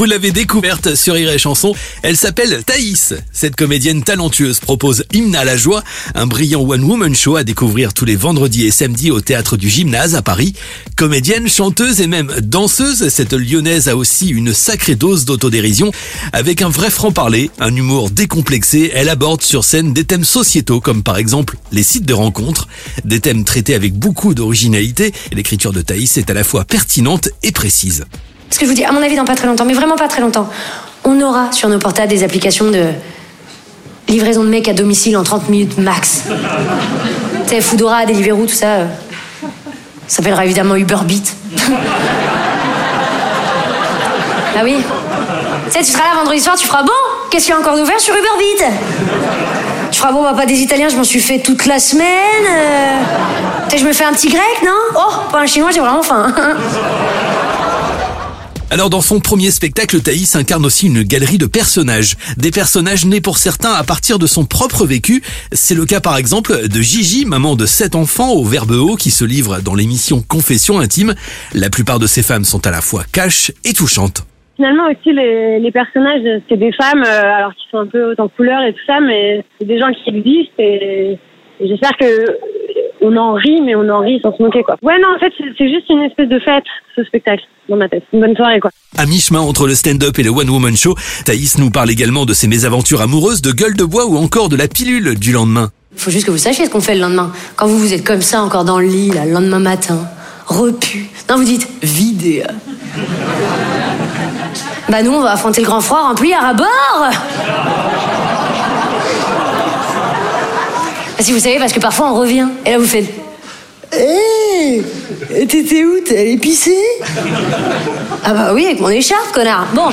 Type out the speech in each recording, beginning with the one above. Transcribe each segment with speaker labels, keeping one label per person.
Speaker 1: Vous l'avez découverte sur Rire Chanson, elle s'appelle Thaïs. Cette comédienne talentueuse propose Hymne à la joie, un brillant one-woman show à découvrir tous les vendredis et samedis au théâtre du Gymnase à Paris. Comédienne, chanteuse et même danseuse, cette lyonnaise a aussi une sacrée dose d'autodérision. Avec un vrai franc-parler, un humour décomplexé, elle aborde sur scène des thèmes sociétaux comme par exemple les sites de rencontres, des thèmes traités avec beaucoup d'originalité. L'écriture de Thaïs est à la fois pertinente et précise.
Speaker 2: Ce que je vous dis, à mon avis, dans pas très longtemps, mais vraiment pas très longtemps, on aura sur nos portables des applications de livraison de mecs à domicile en 30 minutes max. tu sais, Foodora, Deliveroo, tout ça. euh, ça s'appellera évidemment Uber ah oui Tu sais, tu seras là vendredi soir, tu feras bon Qu'est-ce qu'il y a encore d'ouvert sur Uber Tu feras bon, bah pas des Italiens, je m'en suis fait toute la semaine. euh. Tu sais, je me fais un petit grec, non? Oh, pas un chinois, j'ai vraiment faim.
Speaker 1: Alors dans son premier spectacle, Thaïs incarne aussi une galerie de personnages. Des personnages nés pour certains à partir de son propre vécu. C'est le cas par exemple de Gigi, maman de sept enfants au verbe haut qui se livre dans l'émission Confession intime. La plupart de ces femmes sont à la fois cash et touchantes.
Speaker 3: Finalement aussi les, les personnages c'est des femmes euh, alors qui sont un peu en couleur et tout ça mais c'est des gens qui existent et, j'espère que on en rit mais on en rit sans se moquer quoi. Ouais non en fait c'est juste une espèce de fête ce spectacle dans ma tête. Une bonne soirée quoi.
Speaker 1: À mi-chemin entre le stand-up et le one-woman show, Thaïs nous parle également de ses mésaventures amoureuses, de gueule de bois ou encore de la pilule du lendemain.
Speaker 2: Faut juste que vous sachiez ce qu'on fait le lendemain. Quand vous vous êtes comme ça encore dans le lit, là, le lendemain matin, repu. Non, vous dites vidé. Bah nous, on va affronter le grand froid rempli à bord. Bah, si vous savez, parce que parfois on revient. Et là, vous faites. Hé T'étais où T'es allé pisser? Ah bah oui, avec mon écharpe, connard. Bon.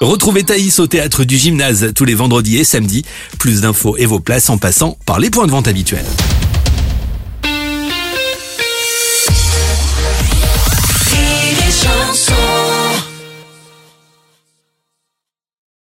Speaker 1: Retrouvez Thaïs au théâtre du gymnase tous les vendredis et samedis. Plus d'infos et vos places en passant par les points de vente habituels.